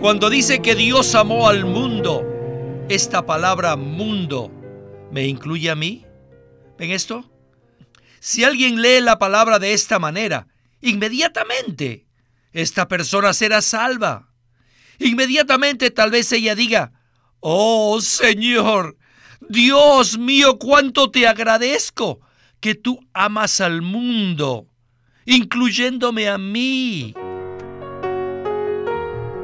Cuando dice que Dios amó al mundo, esta palabra mundo me incluye a mí. ¿Ven esto? Si alguien lee la palabra de esta manera, inmediatamente esta persona será salva. Inmediatamente tal vez ella diga, oh Señor, Dios mío, cuánto te agradezco que tú amas al mundo, incluyéndome a mí.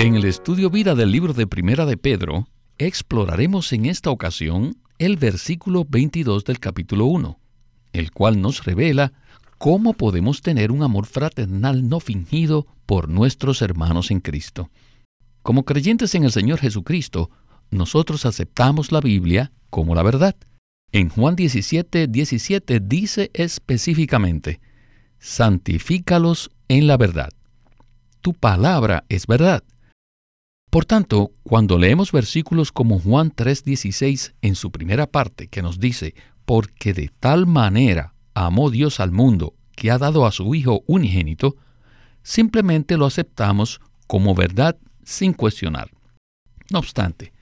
En el estudio vida del libro de Primera de Pedro, exploraremos en esta ocasión el versículo 22 del capítulo 1, el cual nos revela cómo podemos tener un amor fraternal no fingido por nuestros hermanos en Cristo. Como creyentes en el Señor Jesucristo, nosotros aceptamos la Biblia como la verdad. En Juan 17, 17 dice específicamente, santifícalos en la verdad. Tu palabra es verdad. Por tanto, cuando leemos versículos como Juan 3:16 en su primera parte, que nos dice, porque de tal manera amó Dios al mundo que ha dado a su Hijo unigénito, simplemente lo aceptamos como verdad sin cuestionar. No obstante,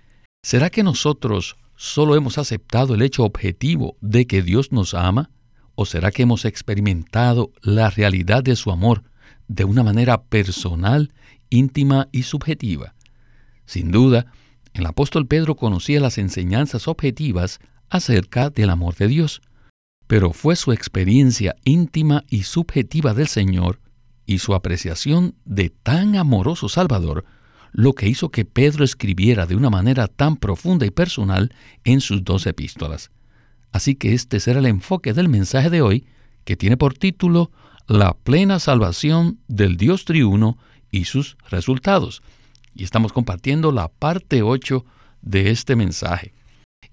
¿será que nosotros solo hemos aceptado el hecho objetivo de que Dios nos ama? ¿O será que hemos experimentado la realidad de su amor de una manera personal, íntima y subjetiva? Sin duda, el apóstol Pedro conocía las enseñanzas objetivas acerca del amor de Dios, pero fue su experiencia íntima y subjetiva del Señor y su apreciación de tan amoroso Salvador lo que hizo que Pedro escribiera de una manera tan profunda y personal en sus dos epístolas. Así que este será el enfoque del mensaje de hoy, que tiene por título La plena salvación del Dios triuno y sus resultados y estamos compartiendo la parte 8 de este mensaje.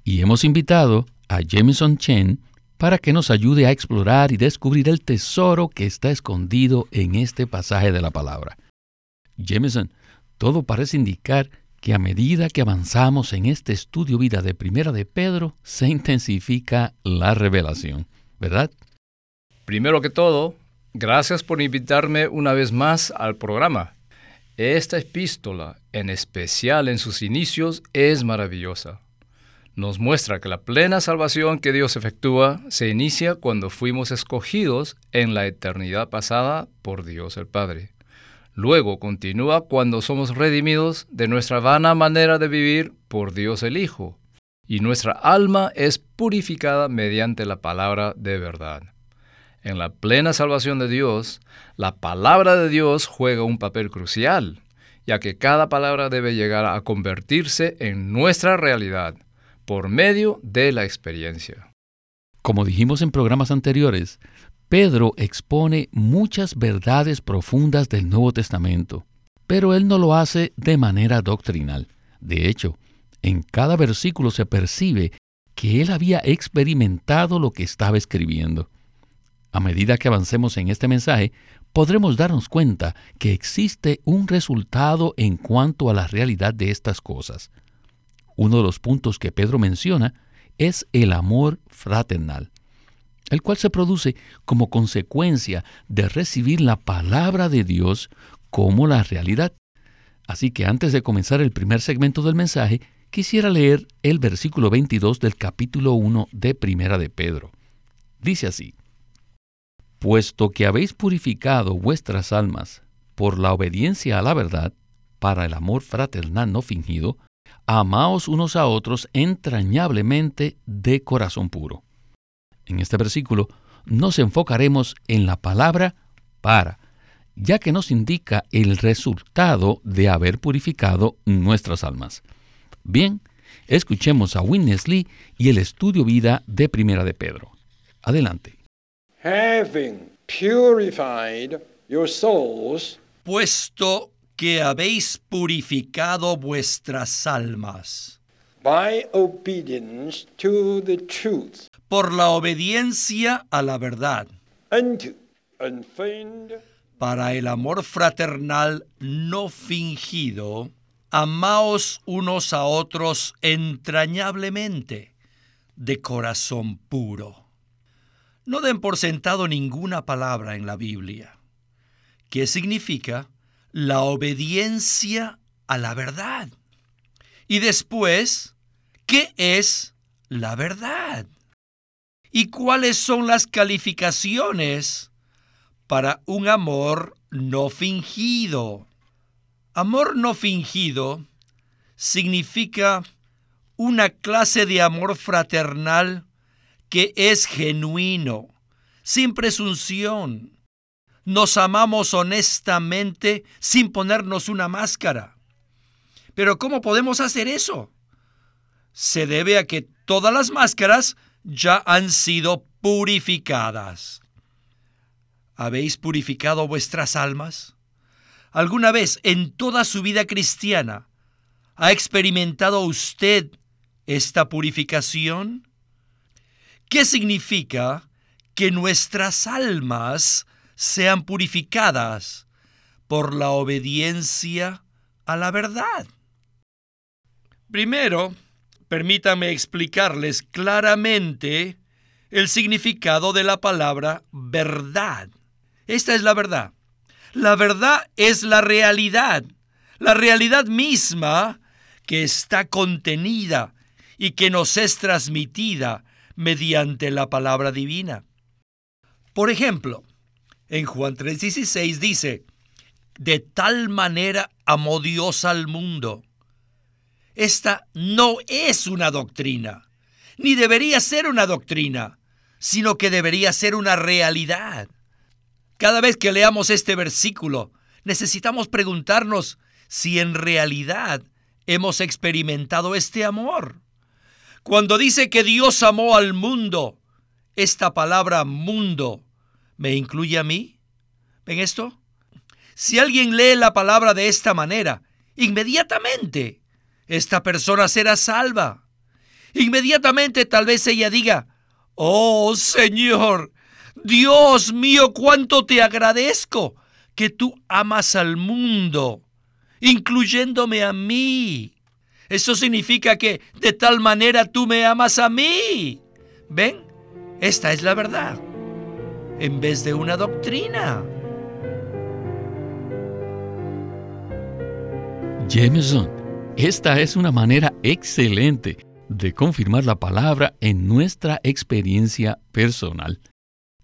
Y hemos invitado a Jameson Chen para que nos ayude a explorar y descubrir el tesoro que está escondido en este pasaje de la palabra. Jameson, todo parece indicar que a medida que avanzamos en este estudio vida de Primera de Pedro, se intensifica la revelación, ¿verdad? Primero que todo, gracias por invitarme una vez más al programa. Esta epístola, en especial en sus inicios, es maravillosa. Nos muestra que la plena salvación que Dios efectúa se inicia cuando fuimos escogidos en la eternidad pasada por Dios el Padre. Luego continúa cuando somos redimidos de nuestra vana manera de vivir por Dios el Hijo, y nuestra alma es purificada mediante la palabra de verdad. En la plena salvación de Dios, la palabra de Dios juega un papel crucial, ya que cada palabra debe llegar a convertirse en nuestra realidad por medio de la experiencia. Como dijimos en programas anteriores, Pedro expone muchas verdades profundas del Nuevo Testamento, pero él no lo hace de manera doctrinal. De hecho, en cada versículo se percibe que él había experimentado lo que estaba escribiendo. A medida que avancemos en este mensaje, podremos darnos cuenta que existe un resultado en cuanto a la realidad de estas cosas. Uno de los puntos que Pedro menciona es el amor fraternal, el cual se produce como consecuencia de recibir la palabra de Dios como la realidad. Así que antes de comenzar el primer segmento del mensaje, quisiera leer el versículo 22 del capítulo 1 de Primera de Pedro. Dice así, puesto que habéis purificado vuestras almas por la obediencia a la verdad, para el amor fraternal no fingido, amaos unos a otros entrañablemente de corazón puro. En este versículo nos enfocaremos en la palabra para, ya que nos indica el resultado de haber purificado nuestras almas. Bien, escuchemos a Witness Lee y el estudio vida de Primera de Pedro. Adelante puesto que habéis purificado vuestras almas. by obedience to the truth. Por la obediencia a la verdad, unto unfeigned. Para el amor fraternal no fingido, amaos unos a otros entrañablemente, de corazón puro. No den por sentado ninguna palabra en la Biblia. ¿Qué significa? La obediencia a la verdad. Y después, ¿qué es la verdad? ¿Y cuáles son las calificaciones para un amor no fingido? Amor no fingido significa una clase de amor fraternal que es genuino, sin presunción. Nos amamos honestamente sin ponernos una máscara. Pero ¿cómo podemos hacer eso? Se debe a que todas las máscaras ya han sido purificadas. ¿Habéis purificado vuestras almas? ¿Alguna vez en toda su vida cristiana ha experimentado usted esta purificación? ¿Qué significa que nuestras almas sean purificadas por la obediencia a la verdad? Primero, permítame explicarles claramente el significado de la palabra verdad. Esta es la verdad. La verdad es la realidad, la realidad misma que está contenida y que nos es transmitida mediante la palabra divina. Por ejemplo, en Juan 3:16 dice, de tal manera amó Dios al mundo. Esta no es una doctrina, ni debería ser una doctrina, sino que debería ser una realidad. Cada vez que leamos este versículo, necesitamos preguntarnos si en realidad hemos experimentado este amor. Cuando dice que Dios amó al mundo, esta palabra mundo me incluye a mí. ¿Ven esto? Si alguien lee la palabra de esta manera, inmediatamente esta persona será salva. Inmediatamente tal vez ella diga, oh Señor, Dios mío, cuánto te agradezco que tú amas al mundo, incluyéndome a mí. Eso significa que de tal manera tú me amas a mí. ¿Ven? Esta es la verdad. En vez de una doctrina. Jameson, esta es una manera excelente de confirmar la palabra en nuestra experiencia personal.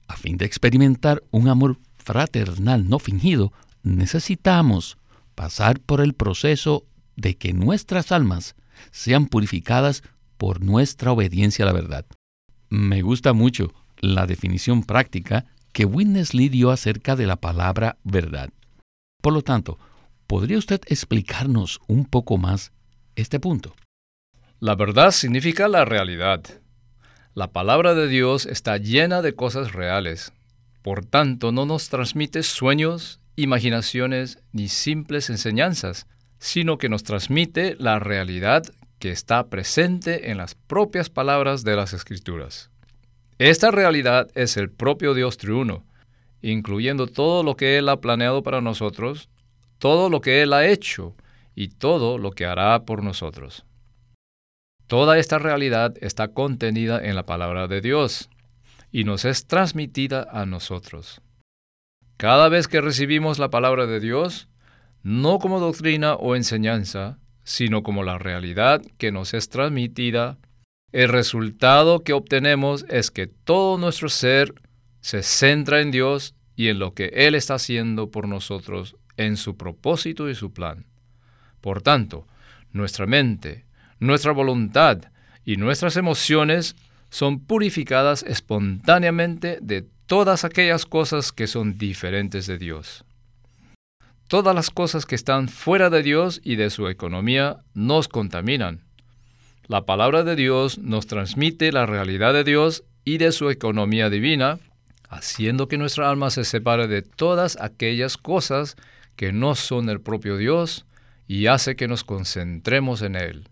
A fin de experimentar un amor fraternal no fingido, necesitamos pasar por el proceso de que nuestras almas sean purificadas por nuestra obediencia a la verdad. Me gusta mucho la definición práctica que Witness Lee dio acerca de la palabra verdad. Por lo tanto, ¿podría usted explicarnos un poco más este punto? La verdad significa la realidad. La palabra de Dios está llena de cosas reales. Por tanto, no nos transmite sueños, imaginaciones ni simples enseñanzas, sino que nos transmite la realidad que está presente en las propias palabras de las Escrituras. Esta realidad es el propio Dios triuno, incluyendo todo lo que Él ha planeado para nosotros, todo lo que Él ha hecho y todo lo que hará por nosotros. Toda esta realidad está contenida en la palabra de Dios y nos es transmitida a nosotros. Cada vez que recibimos la palabra de Dios, no como doctrina o enseñanza, sino como la realidad que nos es transmitida, el resultado que obtenemos es que todo nuestro ser se centra en Dios y en lo que Él está haciendo por nosotros en su propósito y su plan. Por tanto, nuestra mente, nuestra voluntad y nuestras emociones son purificadas espontáneamente de todas aquellas cosas que son diferentes de Dios. Todas las cosas que están fuera de Dios y de su economía nos contaminan. La palabra de Dios nos transmite la realidad de Dios y de su economía divina, haciendo que nuestra alma se separe de todas aquellas cosas que no son el propio Dios y hace que nos concentremos en Él.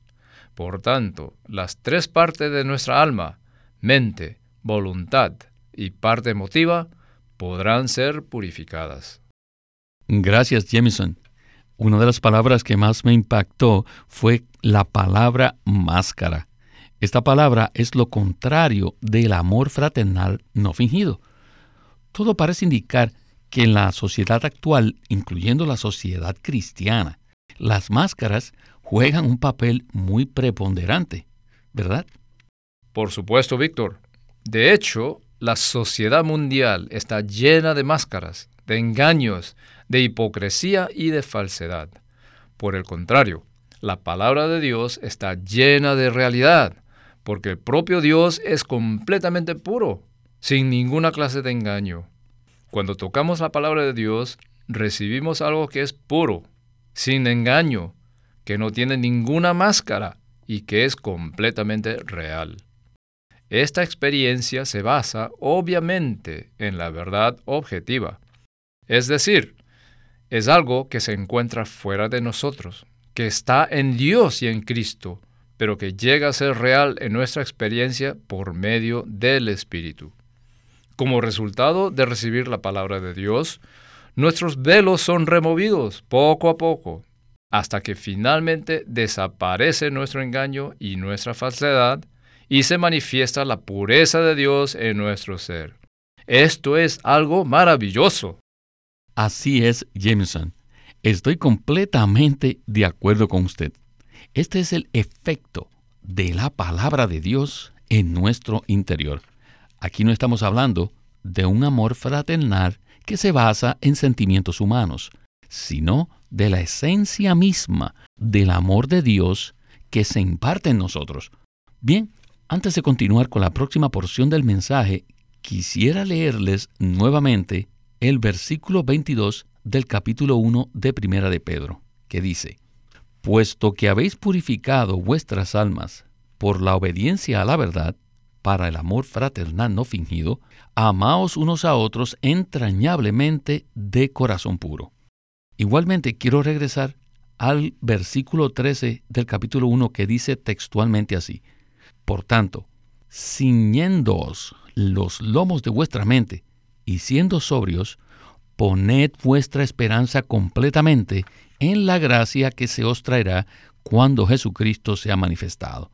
Por tanto, las tres partes de nuestra alma, mente, voluntad y parte emotiva, podrán ser purificadas. Gracias, Jameson. Una de las palabras que más me impactó fue la palabra máscara. Esta palabra es lo contrario del amor fraternal no fingido. Todo parece indicar que en la sociedad actual, incluyendo la sociedad cristiana, las máscaras juegan un papel muy preponderante, ¿verdad? Por supuesto, Víctor. De hecho, la sociedad mundial está llena de máscaras, de engaños, de hipocresía y de falsedad. Por el contrario, la palabra de Dios está llena de realidad, porque el propio Dios es completamente puro, sin ninguna clase de engaño. Cuando tocamos la palabra de Dios, recibimos algo que es puro, sin engaño, que no tiene ninguna máscara y que es completamente real. Esta experiencia se basa obviamente en la verdad objetiva, es decir, es algo que se encuentra fuera de nosotros, que está en Dios y en Cristo, pero que llega a ser real en nuestra experiencia por medio del Espíritu. Como resultado de recibir la palabra de Dios, nuestros velos son removidos poco a poco, hasta que finalmente desaparece nuestro engaño y nuestra falsedad, y se manifiesta la pureza de Dios en nuestro ser. Esto es algo maravilloso. Así es, Jameson. Estoy completamente de acuerdo con usted. Este es el efecto de la palabra de Dios en nuestro interior. Aquí no estamos hablando de un amor fraternal que se basa en sentimientos humanos, sino de la esencia misma del amor de Dios que se imparte en nosotros. Bien, antes de continuar con la próxima porción del mensaje, quisiera leerles nuevamente el versículo 22 del capítulo 1 de Primera de Pedro, que dice, Puesto que habéis purificado vuestras almas por la obediencia a la verdad, para el amor fraternal no fingido, amaos unos a otros entrañablemente de corazón puro. Igualmente quiero regresar al versículo 13 del capítulo 1 que dice textualmente así, por tanto, ciñéndoos los lomos de vuestra mente y siendo sobrios, poned vuestra esperanza completamente en la gracia que se os traerá cuando Jesucristo sea manifestado.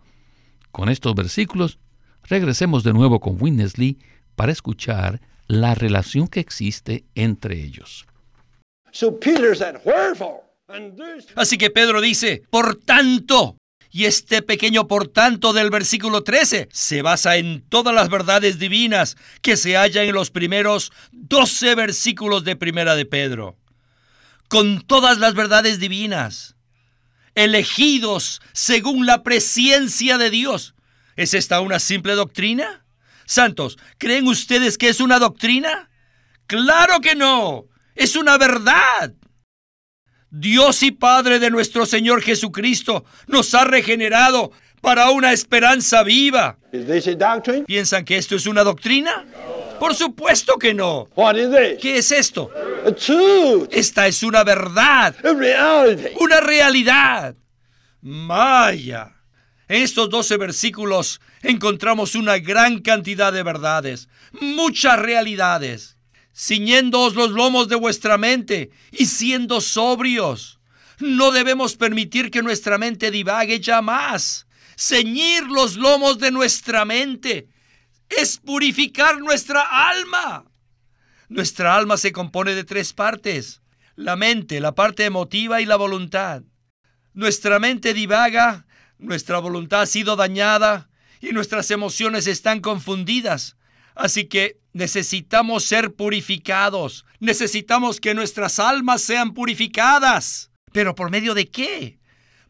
Con estos versículos, regresemos de nuevo con Winnesley para escuchar la relación que existe entre ellos. Así que Pedro dice, por tanto, y este pequeño por tanto del versículo 13 se basa en todas las verdades divinas que se hallan en los primeros 12 versículos de Primera de Pedro. Con todas las verdades divinas, elegidos según la presencia de Dios. ¿Es esta una simple doctrina? Santos, ¿creen ustedes que es una doctrina? Claro que no, es una verdad. Dios y Padre de nuestro Señor Jesucristo nos ha regenerado para una esperanza viva. ¿Piensan que esto es una doctrina? Por supuesto que no. ¿Qué es esto? Esta es una verdad. Una realidad. Maya. En estos 12 versículos encontramos una gran cantidad de verdades, muchas realidades ciñéndoos los lomos de vuestra mente y siendo sobrios. No debemos permitir que nuestra mente divague ya más. Ceñir los lomos de nuestra mente es purificar nuestra alma. Nuestra alma se compone de tres partes. La mente, la parte emotiva y la voluntad. Nuestra mente divaga, nuestra voluntad ha sido dañada y nuestras emociones están confundidas. Así que necesitamos ser purificados. Necesitamos que nuestras almas sean purificadas. ¿Pero por medio de qué?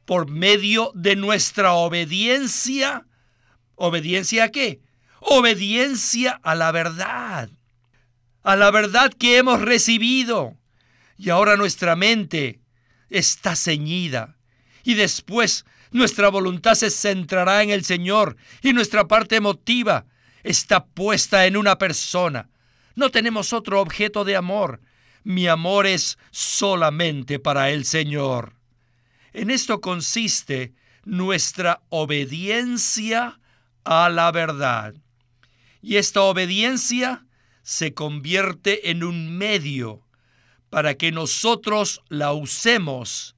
Por medio de nuestra obediencia. ¿Obediencia a qué? Obediencia a la verdad. A la verdad que hemos recibido. Y ahora nuestra mente está ceñida. Y después nuestra voluntad se centrará en el Señor y nuestra parte emotiva está puesta en una persona. No tenemos otro objeto de amor, mi amor es solamente para el Señor. En esto consiste nuestra obediencia a la verdad. Y esta obediencia se convierte en un medio para que nosotros la usemos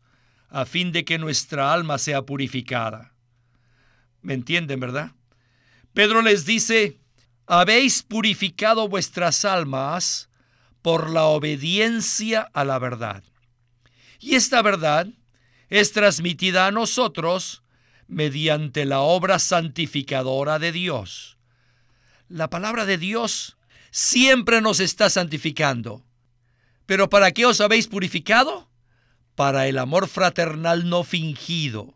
a fin de que nuestra alma sea purificada. ¿Me entienden, verdad? Pedro les dice, habéis purificado vuestras almas por la obediencia a la verdad. Y esta verdad es transmitida a nosotros mediante la obra santificadora de Dios. La palabra de Dios siempre nos está santificando. ¿Pero para qué os habéis purificado? Para el amor fraternal no fingido,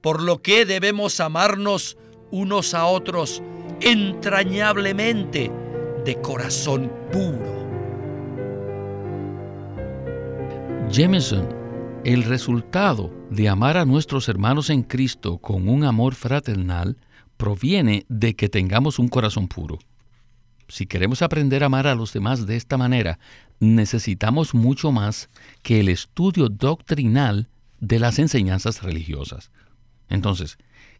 por lo que debemos amarnos unos a otros entrañablemente de corazón puro. Jameson, el resultado de amar a nuestros hermanos en Cristo con un amor fraternal proviene de que tengamos un corazón puro. Si queremos aprender a amar a los demás de esta manera, necesitamos mucho más que el estudio doctrinal de las enseñanzas religiosas. Entonces,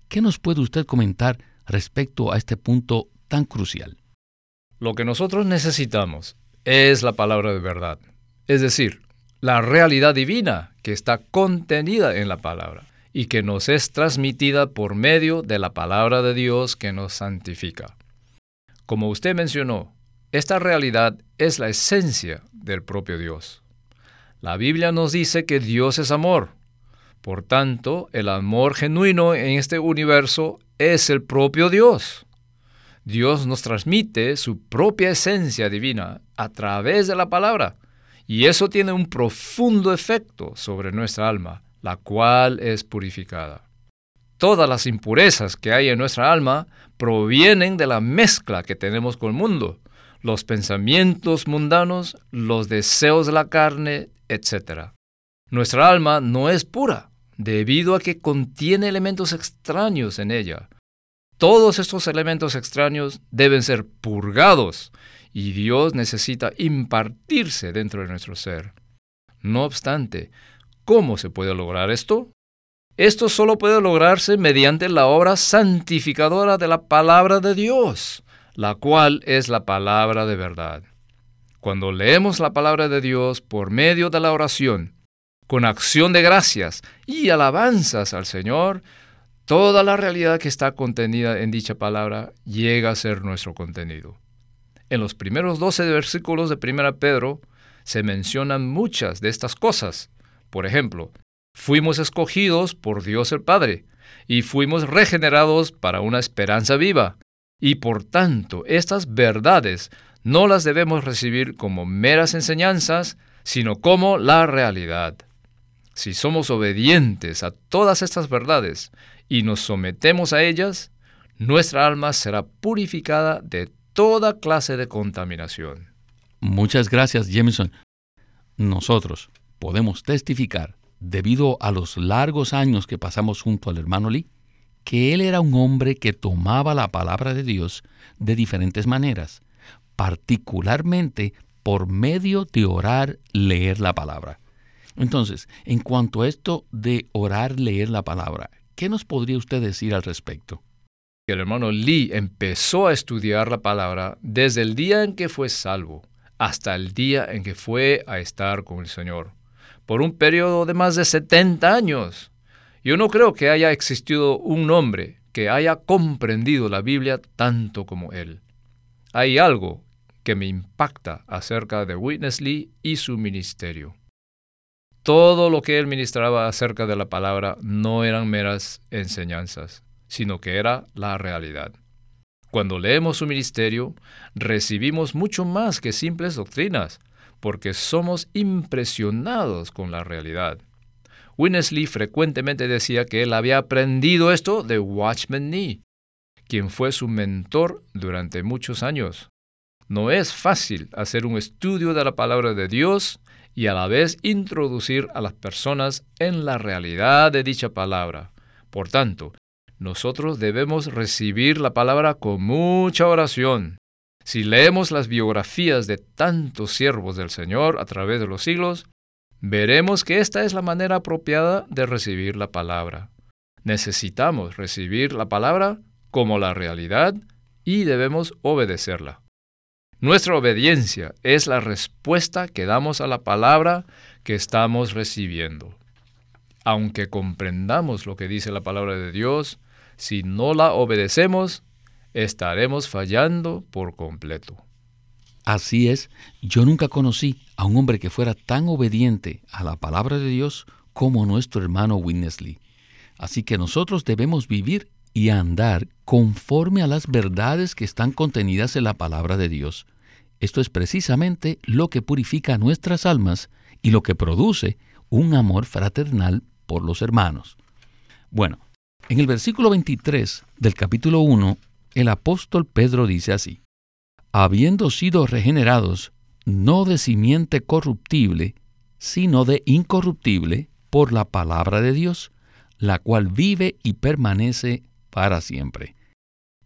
¿qué nos puede usted comentar respecto a este punto tan crucial? Lo que nosotros necesitamos es la palabra de verdad, es decir, la realidad divina que está contenida en la palabra y que nos es transmitida por medio de la palabra de Dios que nos santifica. Como usted mencionó, esta realidad es la esencia del propio Dios. La Biblia nos dice que Dios es amor. Por tanto, el amor genuino en este universo es el propio Dios. Dios nos transmite su propia esencia divina a través de la palabra, y eso tiene un profundo efecto sobre nuestra alma, la cual es purificada. Todas las impurezas que hay en nuestra alma provienen de la mezcla que tenemos con el mundo, los pensamientos mundanos, los deseos de la carne, etc. Nuestra alma no es pura, debido a que contiene elementos extraños en ella. Todos estos elementos extraños deben ser purgados y Dios necesita impartirse dentro de nuestro ser. No obstante, ¿cómo se puede lograr esto? Esto solo puede lograrse mediante la obra santificadora de la palabra de Dios, la cual es la palabra de verdad. Cuando leemos la palabra de Dios por medio de la oración, con acción de gracias y alabanzas al Señor, toda la realidad que está contenida en dicha palabra llega a ser nuestro contenido. En los primeros 12 versículos de 1 Pedro se mencionan muchas de estas cosas. Por ejemplo, Fuimos escogidos por Dios el Padre y fuimos regenerados para una esperanza viva. Y por tanto, estas verdades no las debemos recibir como meras enseñanzas, sino como la realidad. Si somos obedientes a todas estas verdades y nos sometemos a ellas, nuestra alma será purificada de toda clase de contaminación. Muchas gracias, Jameson. Nosotros podemos testificar debido a los largos años que pasamos junto al hermano Lee, que él era un hombre que tomaba la palabra de Dios de diferentes maneras, particularmente por medio de orar, leer la palabra. Entonces, en cuanto a esto de orar, leer la palabra, ¿qué nos podría usted decir al respecto? El hermano Lee empezó a estudiar la palabra desde el día en que fue salvo hasta el día en que fue a estar con el Señor por un periodo de más de 70 años. Yo no creo que haya existido un hombre que haya comprendido la Biblia tanto como él. Hay algo que me impacta acerca de Witness Lee y su ministerio. Todo lo que él ministraba acerca de la palabra no eran meras enseñanzas, sino que era la realidad. Cuando leemos su ministerio, recibimos mucho más que simples doctrinas, porque somos impresionados con la realidad. Winnesley frecuentemente decía que él había aprendido esto de Watchman Nee, quien fue su mentor durante muchos años. No es fácil hacer un estudio de la palabra de Dios y a la vez introducir a las personas en la realidad de dicha palabra. Por tanto, nosotros debemos recibir la palabra con mucha oración, Si leemos las biografías de tantos siervos del Señor a través de los siglos, veremos que esta es la manera apropiada de recibir la palabra. Necesitamos recibir la palabra como la realidad y debemos obedecerla. Nuestra obediencia es la respuesta que damos a la palabra que estamos recibiendo. Aunque comprendamos lo que dice la palabra de Dios, si no la obedecemos, estaremos fallando por completo. Así es, yo nunca conocí a un hombre que fuera tan obediente a la palabra de Dios como nuestro hermano Winnesley. Así que nosotros debemos vivir y andar conforme a las verdades que están contenidas en la palabra de Dios. Esto es precisamente lo que purifica nuestras almas y lo que produce un amor fraternal por los hermanos. Bueno, en el versículo 23 del capítulo 1, el apóstol Pedro dice así, habiendo sido regenerados, no de simiente corruptible, sino de incorruptible, por la palabra de Dios, la cual vive y permanece para siempre.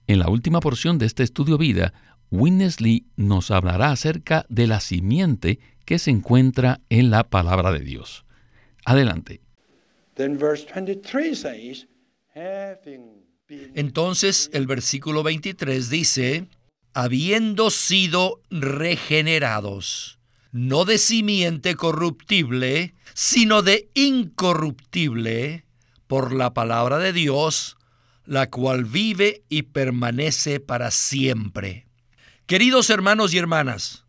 En la última porción de este estudio vida, Winnesley nos hablará acerca de la simiente que se encuentra en la palabra de Dios. Adelante. Entonces el versículo 23 dice, habiendo sido regenerados, no de simiente corruptible, sino de incorruptible, por la palabra de Dios, la cual vive y permanece para siempre. Queridos hermanos y hermanas,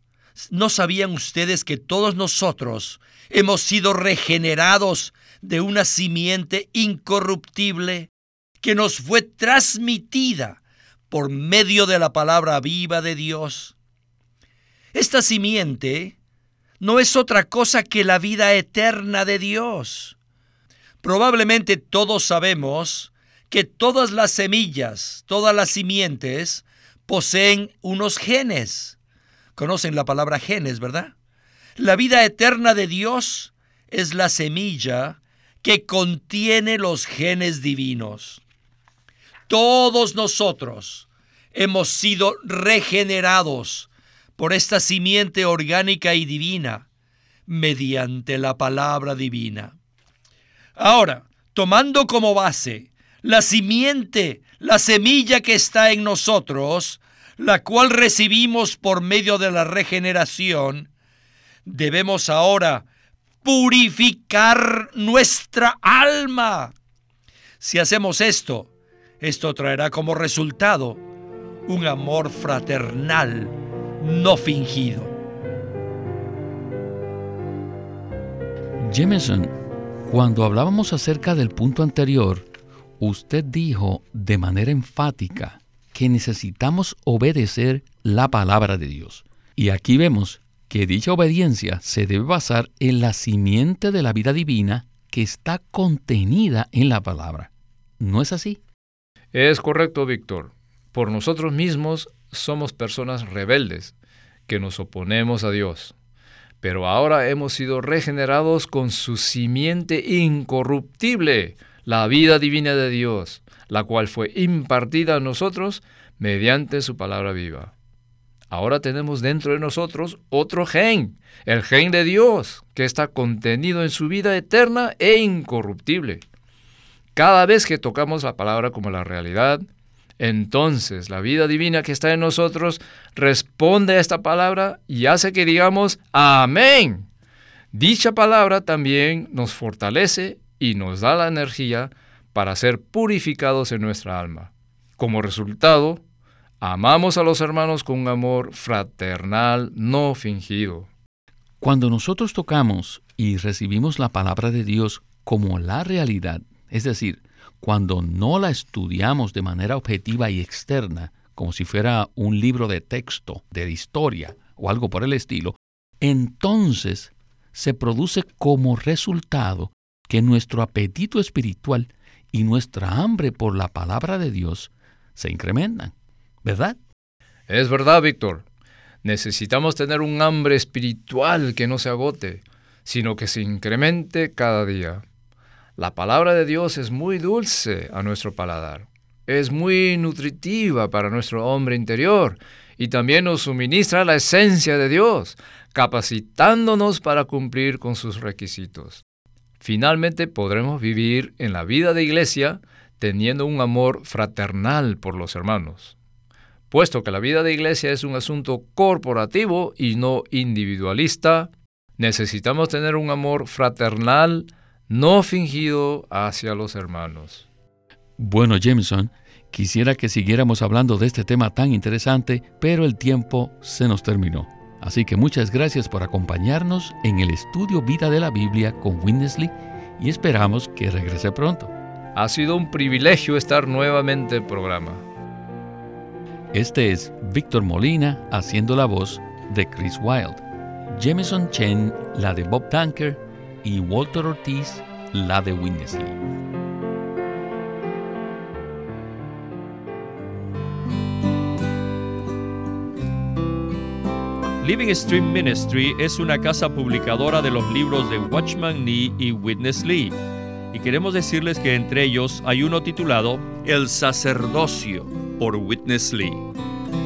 ¿no sabían ustedes que todos nosotros hemos sido regenerados de una simiente incorruptible que nos fue transmitida por medio de la palabra viva de Dios? Esta simiente no es otra cosa que la vida eterna de Dios. Probablemente todos sabemos que todas las semillas, todas las simientes, poseen unos genes. Conocen la palabra genes, ¿verdad? La vida eterna de Dios es la semilla que contiene los genes divinos. Todos nosotros hemos sido regenerados por esta simiente orgánica y divina mediante la palabra divina. Ahora, tomando como base la simiente, la semilla que está en nosotros, la cual recibimos por medio de la regeneración, debemos ahora purificar nuestra alma. Si hacemos esto, esto traerá como resultado un amor fraternal no fingido. Jameson, cuando hablábamos acerca del punto anterior, usted dijo de manera enfática que necesitamos obedecer la palabra de Dios. Y aquí vemos que dicha obediencia se debe basar en la simiente de la vida divina que está contenida en la palabra. ¿No es así? Es correcto, Víctor. Por nosotros mismos somos personas rebeldes que nos oponemos a Dios. Pero ahora hemos sido regenerados con su simiente incorruptible, la vida divina de Dios, la cual fue impartida a nosotros mediante su palabra viva. Ahora tenemos dentro de nosotros otro gen, el gen de Dios, que está contenido en su vida eterna e incorruptible. Cada vez que tocamos la palabra como la realidad, entonces la vida divina que está en nosotros responde a esta palabra y hace que digamos amén. Dicha palabra también nos fortalece y nos da la energía para ser purificados en nuestra alma. Como resultado, amamos a los hermanos con un amor fraternal no fingido. Cuando nosotros tocamos y recibimos la palabra de Dios como la realidad, es decir, cuando no la estudiamos de manera objetiva y externa, como si fuera un libro de texto, de historia o algo por el estilo, entonces se produce como resultado que nuestro apetito espiritual y nuestra hambre por la palabra de Dios se incrementan, ¿verdad? Es verdad, Víctor. Necesitamos tener un hambre espiritual que no se agote, sino que se incremente cada día. La palabra de Dios es muy dulce a nuestro paladar, es muy nutritiva para nuestro hombre interior y también nos suministra la esencia de Dios, capacitándonos para cumplir con sus requisitos. Finalmente podremos vivir en la vida de iglesia teniendo un amor fraternal por los hermanos. Puesto que la vida de iglesia es un asunto corporativo y no individualista, necesitamos tener un amor fraternal no fingido hacia los hermanos. Bueno, Jameson, quisiera que siguiéramos hablando de este tema tan interesante, pero el tiempo se nos terminó. Así que muchas gracias por acompañarnos en el estudio Vida de la Biblia con Winnesley y esperamos que regrese pronto. Ha sido un privilegio estar nuevamente en el programa. Este es Víctor Molina haciendo la voz de Chris Wilde, Jameson Chen la de Bob Tanker y Walter Ortiz la de Winnesley. Living Stream Ministry es una casa publicadora de los libros de Watchman Nee y Witness Lee. Y queremos decirles que entre ellos hay uno titulado El sacerdocio por Witness Lee.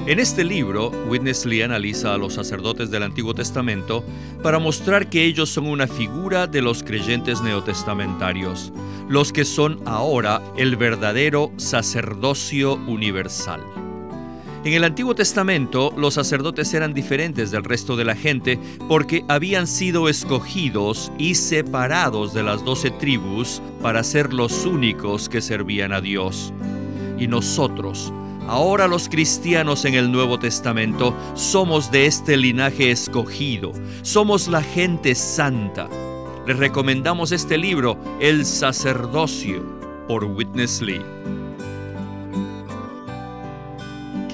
En este libro, Witness Lee analiza a los sacerdotes del Antiguo Testamento para mostrar que ellos son una figura de los creyentes neotestamentarios, los que son ahora el verdadero sacerdocio universal. En el Antiguo Testamento, los sacerdotes eran diferentes del resto de la gente porque habían sido escogidos y separados de las doce tribus para ser los únicos que servían a Dios. Y nosotros, ahora los cristianos en el Nuevo Testamento, somos de este linaje escogido, somos la gente santa. Les recomendamos este libro, El sacerdocio, por Witness Lee.